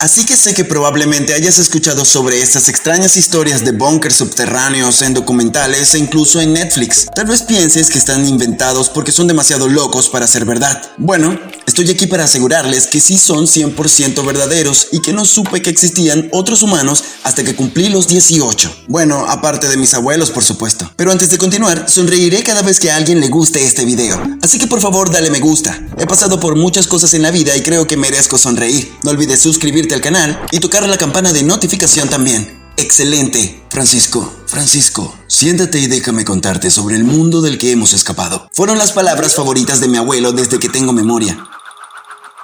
Así que sé que probablemente hayas escuchado sobre estas extrañas historias de bunkers subterráneos en documentales e incluso en Netflix. Tal vez pienses que están inventados porque son demasiado locos para ser verdad. Bueno, estoy aquí para asegurarles que sí son 100% verdaderos y que no supe que existían otros humanos hasta que cumplí los 18. Bueno, aparte de mis abuelos, por supuesto. Pero antes de continuar, sonreiré cada vez que a alguien le guste este video. Así que por favor dale me gusta. He pasado por muchas cosas en la vida y creo que merezco sonreír. No olvides suscribirte al canal y tocar la campana de notificación también. Excelente. Francisco, Francisco, siéntate y déjame contarte sobre el mundo del que hemos escapado. Fueron las palabras favoritas de mi abuelo desde que tengo memoria.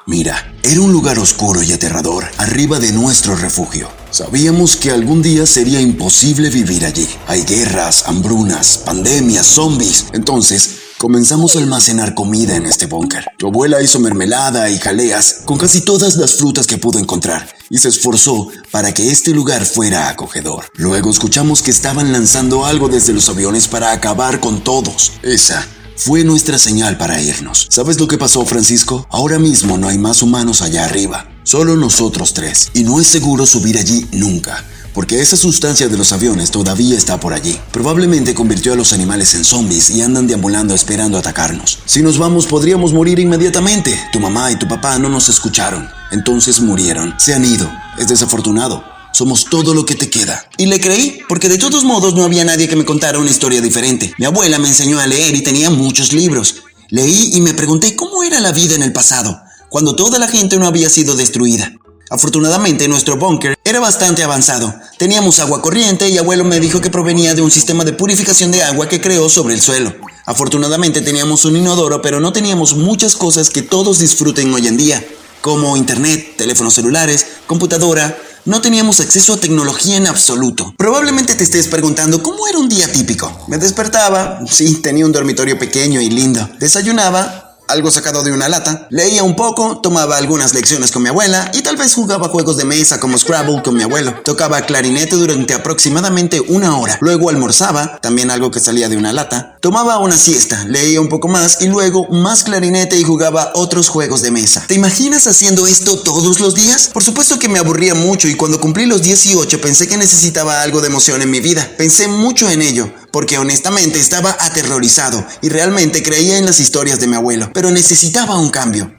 Mira, era un lugar oscuro y aterrador, arriba de nuestro refugio. Sabíamos que algún día sería imposible vivir allí. Hay guerras, hambrunas, pandemias, zombies. Entonces, Comenzamos a almacenar comida en este búnker. Tu abuela hizo mermelada y jaleas con casi todas las frutas que pudo encontrar y se esforzó para que este lugar fuera acogedor. Luego escuchamos que estaban lanzando algo desde los aviones para acabar con todos. Esa fue nuestra señal para irnos. ¿Sabes lo que pasó, Francisco? Ahora mismo no hay más humanos allá arriba. Solo nosotros tres. Y no es seguro subir allí nunca porque esa sustancia de los aviones todavía está por allí. Probablemente convirtió a los animales en zombies y andan deambulando esperando atacarnos. Si nos vamos podríamos morir inmediatamente. Tu mamá y tu papá no nos escucharon, entonces murieron. Se han ido. Es desafortunado. Somos todo lo que te queda. Y le creí, porque de todos modos no había nadie que me contara una historia diferente. Mi abuela me enseñó a leer y tenía muchos libros. Leí y me pregunté cómo era la vida en el pasado, cuando toda la gente no había sido destruida. Afortunadamente nuestro búnker era bastante avanzado. Teníamos agua corriente y abuelo me dijo que provenía de un sistema de purificación de agua que creó sobre el suelo. Afortunadamente teníamos un inodoro, pero no teníamos muchas cosas que todos disfruten hoy en día, como internet, teléfonos celulares, computadora. No teníamos acceso a tecnología en absoluto. Probablemente te estés preguntando cómo era un día típico. Me despertaba, sí, tenía un dormitorio pequeño y lindo. Desayunaba, algo sacado de una lata, leía un poco, tomaba algunas lecciones con mi abuela y tal vez jugaba juegos de mesa como Scrabble con mi abuelo. Tocaba clarinete durante aproximadamente una hora, luego almorzaba, también algo que salía de una lata, tomaba una siesta, leía un poco más y luego más clarinete y jugaba otros juegos de mesa. ¿Te imaginas haciendo esto todos los días? Por supuesto que me aburría mucho y cuando cumplí los 18 pensé que necesitaba algo de emoción en mi vida. Pensé mucho en ello, porque honestamente estaba aterrorizado y realmente creía en las historias de mi abuelo, pero necesitaba un cambio.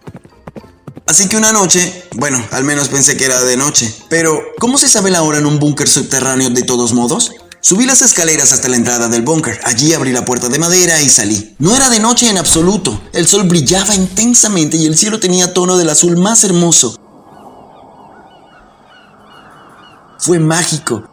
Así que una noche, bueno, al menos pensé que era de noche, pero ¿cómo se sabe la hora en un búnker subterráneo de todos modos? Subí las escaleras hasta la entrada del búnker. Allí abrí la puerta de madera y salí. No era de noche en absoluto. El sol brillaba intensamente y el cielo tenía tono del azul más hermoso. Fue mágico.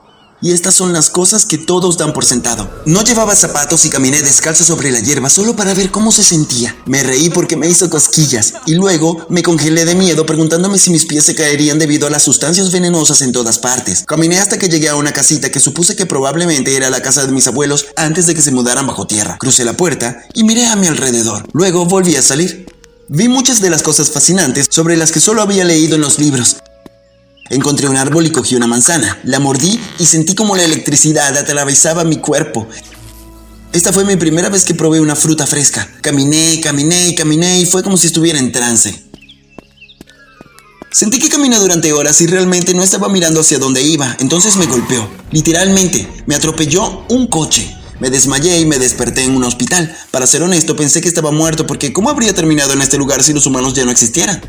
Y estas son las cosas que todos dan por sentado. No llevaba zapatos y caminé descalzo sobre la hierba solo para ver cómo se sentía. Me reí porque me hizo cosquillas y luego me congelé de miedo preguntándome si mis pies se caerían debido a las sustancias venenosas en todas partes. Caminé hasta que llegué a una casita que supuse que probablemente era la casa de mis abuelos antes de que se mudaran bajo tierra. Crucé la puerta y miré a mi alrededor. Luego volví a salir. Vi muchas de las cosas fascinantes sobre las que solo había leído en los libros, Encontré un árbol y cogí una manzana. La mordí y sentí como la electricidad atravesaba mi cuerpo. Esta fue mi primera vez que probé una fruta fresca. Caminé, caminé y caminé y fue como si estuviera en trance. Sentí que caminé durante horas y realmente no estaba mirando hacia dónde iba, entonces me golpeó. Literalmente, me atropelló un coche. Me desmayé y me desperté en un hospital. Para ser honesto, pensé que estaba muerto porque ¿cómo habría terminado en este lugar si los humanos ya no existieran?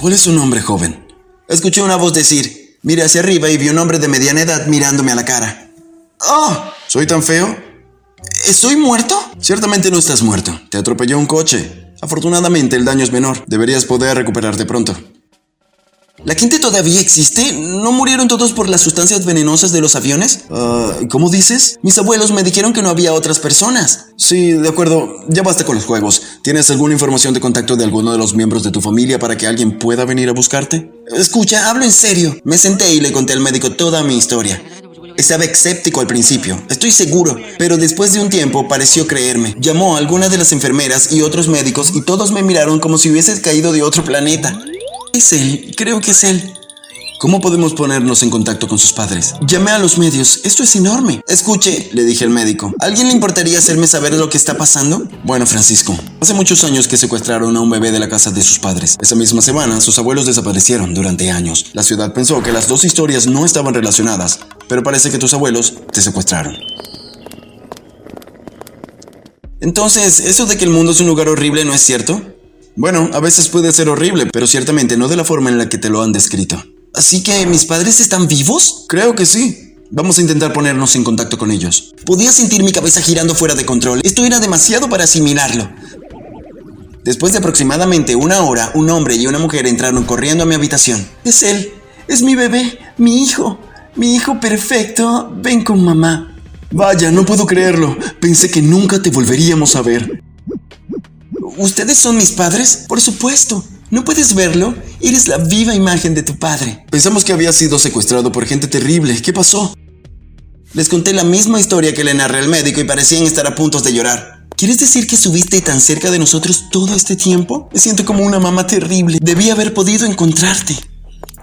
¿Cuál es su nombre, joven? Escuché una voz decir, miré hacia arriba y vi un hombre de mediana edad mirándome a la cara. ¡Oh! ¿Soy tan feo? ¿Estoy muerto? Ciertamente no estás muerto. Te atropelló un coche. Afortunadamente el daño es menor. Deberías poder recuperarte pronto. ¿La gente todavía existe? ¿No murieron todos por las sustancias venenosas de los aviones? Ah, ¿Cómo dices? Mis abuelos me dijeron que no había otras personas. Sí, de acuerdo. Ya basta con los juegos. ¿Tienes alguna información de contacto de alguno de los miembros de tu familia para que alguien pueda venir a buscarte? Escucha, hablo en serio. Me senté y le conté al médico toda mi historia. Estaba escéptico al principio, estoy seguro, pero después de un tiempo pareció creerme. Llamó a alguna de las enfermeras y otros médicos y todos me miraron como si hubiese caído de otro planeta. Es él, creo que es él. ¿Cómo podemos ponernos en contacto con sus padres? Llamé a los medios. Esto es enorme. Escuche, le dije al médico. ¿Alguien le importaría hacerme saber lo que está pasando? Bueno, Francisco, hace muchos años que secuestraron a un bebé de la casa de sus padres. Esa misma semana, sus abuelos desaparecieron durante años. La ciudad pensó que las dos historias no estaban relacionadas, pero parece que tus abuelos te secuestraron. Entonces, ¿eso de que el mundo es un lugar horrible no es cierto? Bueno, a veces puede ser horrible, pero ciertamente no de la forma en la que te lo han descrito. Así que, ¿mis padres están vivos? Creo que sí. Vamos a intentar ponernos en contacto con ellos. Podía sentir mi cabeza girando fuera de control. Esto era demasiado para asimilarlo. Después de aproximadamente una hora, un hombre y una mujer entraron corriendo a mi habitación. Es él. Es mi bebé. Mi hijo. Mi hijo perfecto. Ven con mamá. Vaya, no puedo creerlo. Pensé que nunca te volveríamos a ver. ¿Ustedes son mis padres? Por supuesto. ¿No puedes verlo? Eres la viva imagen de tu padre. Pensamos que había sido secuestrado por gente terrible. ¿Qué pasó? Les conté la misma historia que le narré al médico y parecían estar a punto de llorar. ¿Quieres decir que subiste tan cerca de nosotros todo este tiempo? Me siento como una mamá terrible. Debí haber podido encontrarte.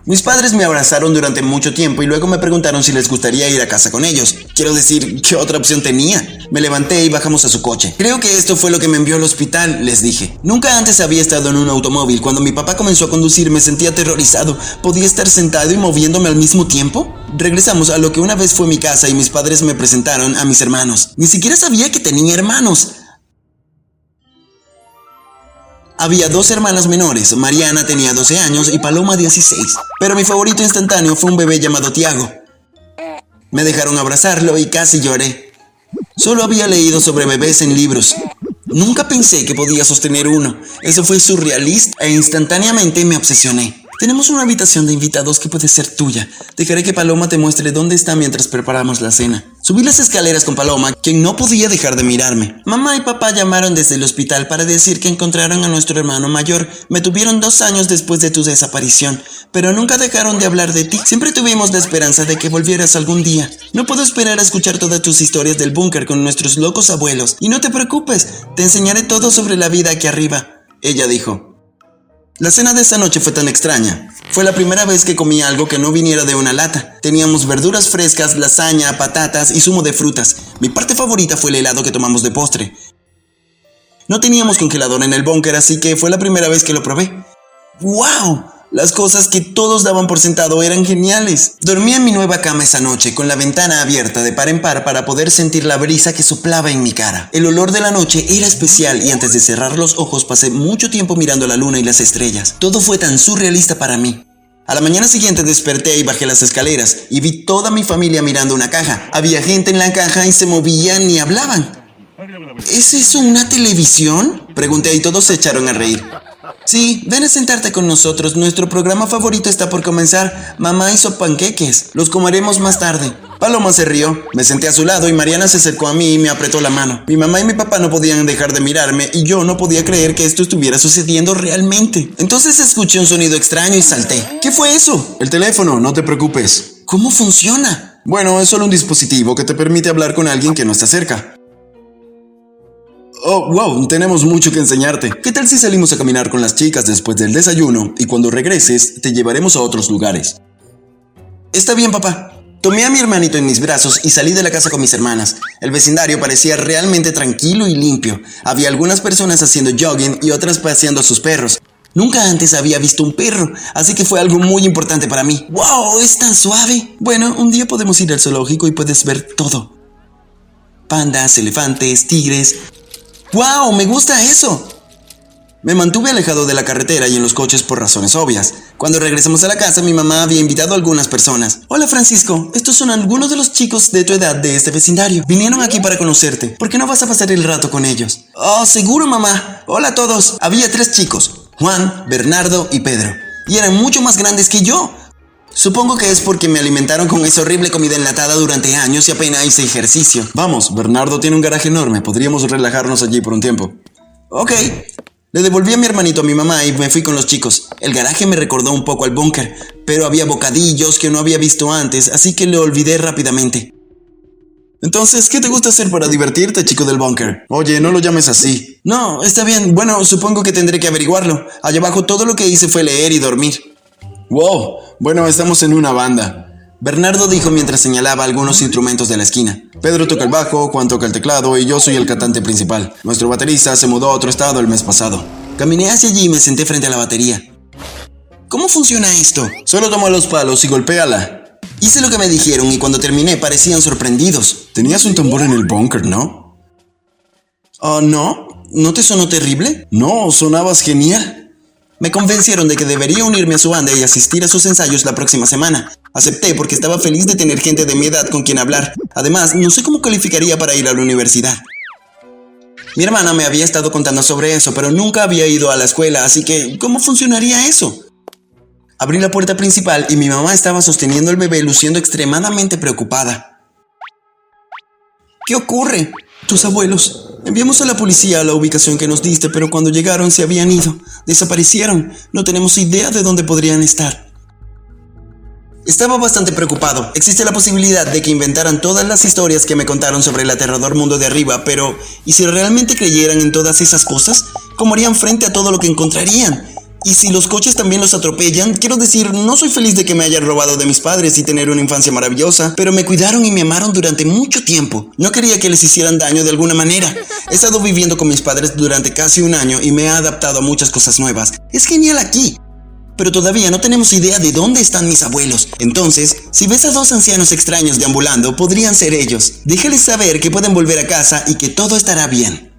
Mis padres me abrazaron durante mucho tiempo y luego me preguntaron si les gustaría ir a casa con ellos. Quiero decir, ¿qué otra opción tenía? Me levanté y bajamos a su coche. Creo que esto fue lo que me envió al hospital, les dije. Nunca antes había estado en un automóvil. Cuando mi papá comenzó a conducir me sentía aterrorizado. ¿Podía estar sentado y moviéndome al mismo tiempo? Regresamos a lo que una vez fue mi casa y mis padres me presentaron a mis hermanos. Ni siquiera sabía que tenía hermanos. Había dos hermanas menores, Mariana tenía 12 años y Paloma 16, pero mi favorito instantáneo fue un bebé llamado Tiago. Me dejaron abrazarlo y casi lloré. Solo había leído sobre bebés en libros. Nunca pensé que podía sostener uno. Eso fue surrealista e instantáneamente me obsesioné. Tenemos una habitación de invitados que puede ser tuya. Dejaré que Paloma te muestre dónde está mientras preparamos la cena. Subí las escaleras con Paloma, quien no podía dejar de mirarme. Mamá y papá llamaron desde el hospital para decir que encontraron a nuestro hermano mayor. Me tuvieron dos años después de tu desaparición, pero nunca dejaron de hablar de ti. Siempre tuvimos la esperanza de que volvieras algún día. No puedo esperar a escuchar todas tus historias del búnker con nuestros locos abuelos. Y no te preocupes, te enseñaré todo sobre la vida aquí arriba. Ella dijo. La cena de esa noche fue tan extraña. Fue la primera vez que comí algo que no viniera de una lata. Teníamos verduras frescas, lasaña, patatas y zumo de frutas. Mi parte favorita fue el helado que tomamos de postre. No teníamos congelador en el búnker, así que fue la primera vez que lo probé. ¡Wow! Las cosas que todos daban por sentado eran geniales. Dormí en mi nueva cama esa noche con la ventana abierta de par en par para poder sentir la brisa que soplaba en mi cara. El olor de la noche era especial y antes de cerrar los ojos pasé mucho tiempo mirando la luna y las estrellas. Todo fue tan surrealista para mí. A la mañana siguiente desperté y bajé las escaleras y vi toda mi familia mirando una caja. Había gente en la caja y se movían y hablaban. ¿Es eso una televisión? Pregunté y todos se echaron a reír. Sí, ven a sentarte con nosotros. Nuestro programa favorito está por comenzar. Mamá hizo panqueques. Los comeremos más tarde. Paloma se rió. Me senté a su lado y Mariana se acercó a mí y me apretó la mano. Mi mamá y mi papá no podían dejar de mirarme y yo no podía creer que esto estuviera sucediendo realmente. Entonces escuché un sonido extraño y salté. ¿Qué fue eso? El teléfono, no te preocupes. ¿Cómo funciona? Bueno, es solo un dispositivo que te permite hablar con alguien que no está cerca. Oh, wow, tenemos mucho que enseñarte. ¿Qué tal si salimos a caminar con las chicas después del desayuno y cuando regreses te llevaremos a otros lugares? Está bien, papá. Tomé a mi hermanito en mis brazos y salí de la casa con mis hermanas. El vecindario parecía realmente tranquilo y limpio. Había algunas personas haciendo jogging y otras paseando a sus perros. Nunca antes había visto un perro, así que fue algo muy importante para mí. ¡Wow! Es tan suave. Bueno, un día podemos ir al zoológico y puedes ver todo. Pandas, elefantes, tigres, ¡Wow! Me gusta eso. Me mantuve alejado de la carretera y en los coches por razones obvias. Cuando regresamos a la casa, mi mamá había invitado a algunas personas. Hola Francisco, estos son algunos de los chicos de tu edad de este vecindario. Vinieron aquí para conocerte. ¿Por qué no vas a pasar el rato con ellos? Oh, seguro mamá. Hola a todos. Había tres chicos, Juan, Bernardo y Pedro. Y eran mucho más grandes que yo. Supongo que es porque me alimentaron con esa horrible comida enlatada durante años y apenas hice ejercicio. Vamos, Bernardo tiene un garaje enorme, podríamos relajarnos allí por un tiempo. Ok. Le devolví a mi hermanito a mi mamá y me fui con los chicos. El garaje me recordó un poco al búnker, pero había bocadillos que no había visto antes, así que lo olvidé rápidamente. Entonces, ¿qué te gusta hacer para divertirte, chico del búnker? Oye, no lo llames así. No, está bien. Bueno, supongo que tendré que averiguarlo. Allá abajo todo lo que hice fue leer y dormir. Wow, bueno, estamos en una banda. Bernardo dijo mientras señalaba algunos instrumentos de la esquina. Pedro toca el bajo, Juan toca el teclado y yo soy el cantante principal. Nuestro baterista se mudó a otro estado el mes pasado. Caminé hacia allí y me senté frente a la batería. ¿Cómo funciona esto? Solo toma los palos y golpéala. Hice lo que me dijeron y cuando terminé parecían sorprendidos. Tenías un tambor en el búnker, ¿no? Oh, no. ¿No te sonó terrible? No, sonabas genial. Me convencieron de que debería unirme a su banda y asistir a sus ensayos la próxima semana. Acepté porque estaba feliz de tener gente de mi edad con quien hablar. Además, no sé cómo calificaría para ir a la universidad. Mi hermana me había estado contando sobre eso, pero nunca había ido a la escuela, así que ¿cómo funcionaría eso? Abrí la puerta principal y mi mamá estaba sosteniendo el bebé luciendo extremadamente preocupada. ¿Qué ocurre? Tus abuelos. Enviamos a la policía a la ubicación que nos diste, pero cuando llegaron se habían ido. Desaparecieron. No tenemos idea de dónde podrían estar. Estaba bastante preocupado. Existe la posibilidad de que inventaran todas las historias que me contaron sobre el aterrador mundo de arriba, pero ¿y si realmente creyeran en todas esas cosas? ¿Cómo harían frente a todo lo que encontrarían? Y si los coches también los atropellan, quiero decir, no soy feliz de que me hayan robado de mis padres y tener una infancia maravillosa, pero me cuidaron y me amaron durante mucho tiempo. No quería que les hicieran daño de alguna manera. He estado viviendo con mis padres durante casi un año y me he adaptado a muchas cosas nuevas. Es genial aquí. Pero todavía no tenemos idea de dónde están mis abuelos. Entonces, si ves a dos ancianos extraños deambulando, podrían ser ellos. Déjales saber que pueden volver a casa y que todo estará bien.